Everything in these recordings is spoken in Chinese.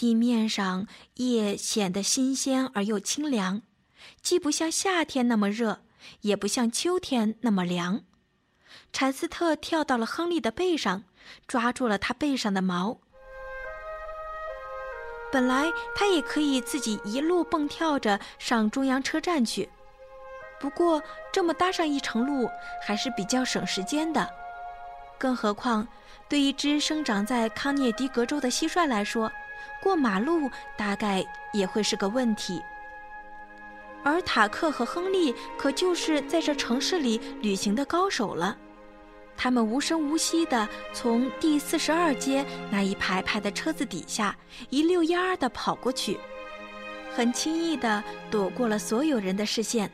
地面上叶显得新鲜而又清凉，既不像夏天那么热，也不像秋天那么凉。柴斯特跳到了亨利的背上，抓住了他背上的毛。本来他也可以自己一路蹦跳着上中央车站去，不过这么搭上一程路还是比较省时间的。更何况，对一只生长在康涅狄格州的蟋蟀来说，过马路大概也会是个问题，而塔克和亨利可就是在这城市里旅行的高手了。他们无声无息地从第四十二街那一排排的车子底下一溜烟儿地跑过去，很轻易地躲过了所有人的视线。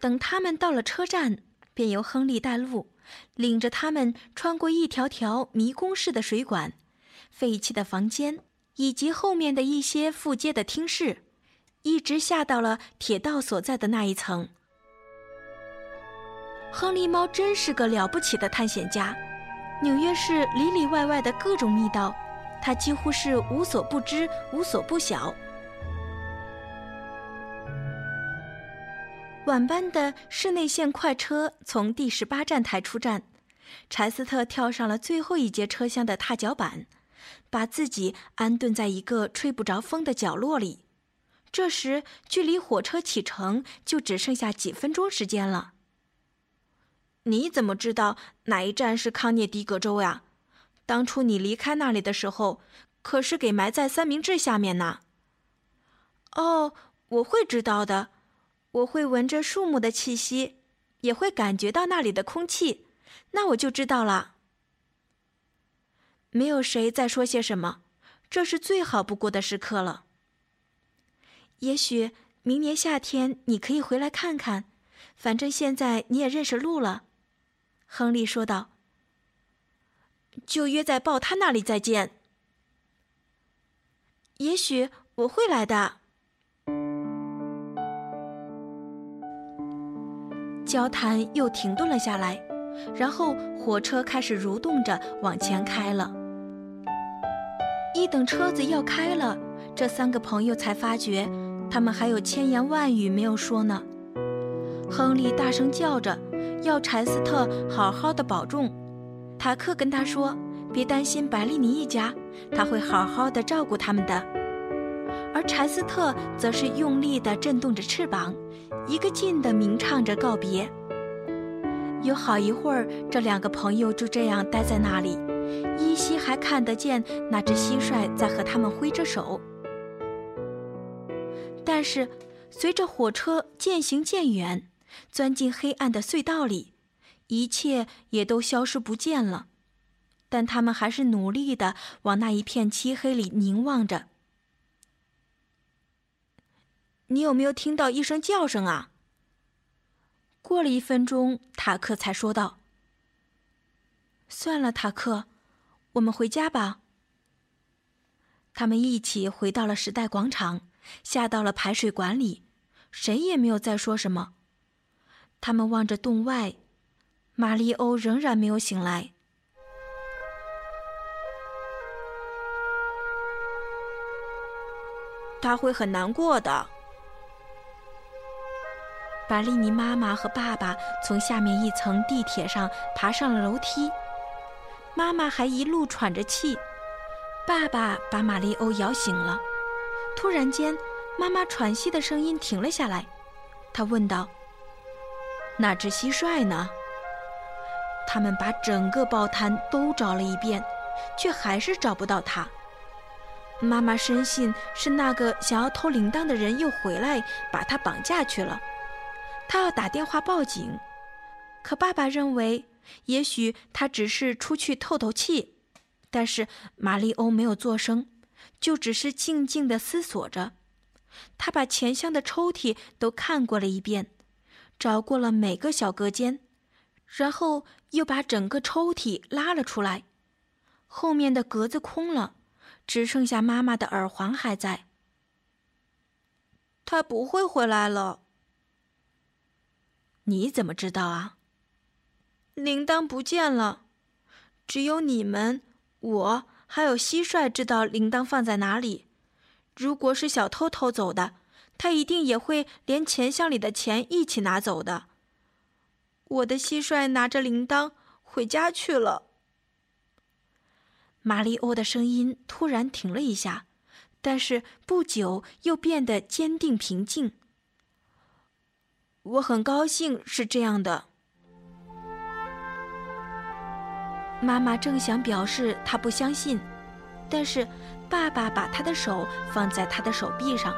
等他们到了车站，便由亨利带路，领着他们穿过一条条迷宫似的水管、废弃的房间。以及后面的一些附街的厅室，一直下到了铁道所在的那一层。亨利猫真是个了不起的探险家，纽约市里里外外的各种密道，他几乎是无所不知、无所不晓。晚班的市内线快车从第十八站台出站，柴斯特跳上了最后一节车厢的踏脚板。把自己安顿在一个吹不着风的角落里。这时，距离火车启程就只剩下几分钟时间了。你怎么知道哪一站是康涅狄格州呀？当初你离开那里的时候，可是给埋在三明治下面呢。哦，我会知道的。我会闻着树木的气息，也会感觉到那里的空气，那我就知道了。没有谁再说些什么，这是最好不过的时刻了。也许明年夏天你可以回来看看，反正现在你也认识路了。”亨利说道。“就约在报摊那里再见。”“也许我会来的。”交谈又停顿了下来，然后火车开始蠕动着往前开了。一等车子要开了，这三个朋友才发觉，他们还有千言万语没有说呢。亨利大声叫着，要柴斯特好好的保重。塔克跟他说：“别担心白利尼一家，他会好好的照顾他们的。”而柴斯特则是用力的震动着翅膀，一个劲的鸣唱着告别。有好一会儿，这两个朋友就这样待在那里。依稀还看得见那只蟋蟀在和他们挥着手，但是随着火车渐行渐远，钻进黑暗的隧道里，一切也都消失不见了。但他们还是努力地往那一片漆黑里凝望着。你有没有听到一声叫声啊？过了一分钟，塔克才说道：“算了，塔克。”我们回家吧。他们一起回到了时代广场，下到了排水管里，谁也没有再说什么。他们望着洞外，玛丽欧仍然没有醒来。他会很难过的。巴丽尼妈妈和爸爸从下面一层地铁上爬上了楼梯。妈妈还一路喘着气，爸爸把玛丽欧摇醒了。突然间，妈妈喘息的声音停了下来，他问道：“那只蟋蟀呢？”他们把整个报摊都找了一遍，却还是找不到他。妈妈深信是那个想要偷铃铛的人又回来，把他绑架去了。他要打电话报警，可爸爸认为，也许他只是出去透透气。但是玛丽欧没有作声，就只是静静地思索着。他把钱箱的抽屉都看过了一遍，找过了每个小隔间。然后又把整个抽屉拉了出来，后面的格子空了，只剩下妈妈的耳环还在。他不会回来了。你怎么知道啊？铃铛不见了，只有你们、我还有蟋蟀知道铃铛放在哪里。如果是小偷偷走的，他一定也会连钱箱里的钱一起拿走的。我的蟋蟀拿着铃铛回家去了。玛丽欧的声音突然停了一下，但是不久又变得坚定平静。我很高兴是这样的。妈妈正想表示她不相信，但是爸爸把他的手放在她的手臂上，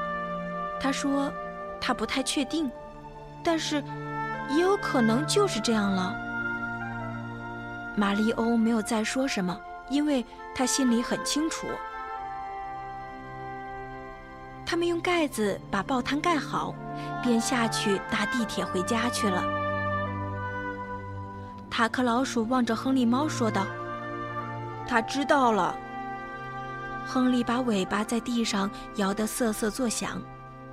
他说他不太确定，但是。也有可能就是这样了。玛丽欧没有再说什么，因为她心里很清楚。他们用盖子把报摊盖好，便下去搭地铁回家去了。塔克老鼠望着亨利猫说道：“他知道了。”亨利把尾巴在地上摇得瑟瑟作响，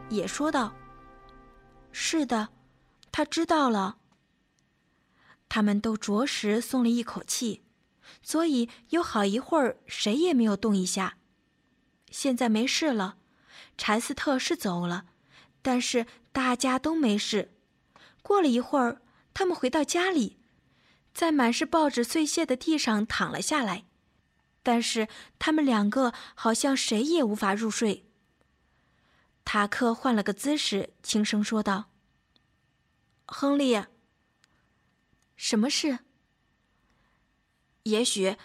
也说道：“是的。”他知道了。他们都着实松了一口气，所以有好一会儿谁也没有动一下。现在没事了，柴斯特是走了，但是大家都没事。过了一会儿，他们回到家里，在满是报纸碎屑的地上躺了下来，但是他们两个好像谁也无法入睡。塔克换了个姿势，轻声说道。亨利，什么事？也许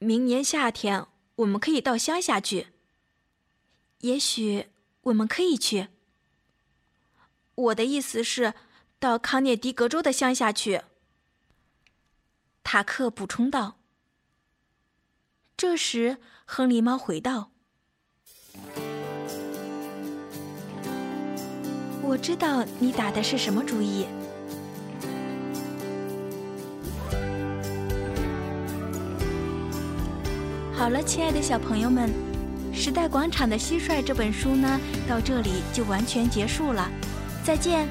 明年夏天我们可以到乡下去。也许我们可以去。我的意思是，到康涅狄格州的乡下去。塔克补充道。这时，亨利猫回道：“我知道你打的是什么主意。”好了，亲爱的小朋友们，《时代广场的蟋蟀》这本书呢，到这里就完全结束了。再见。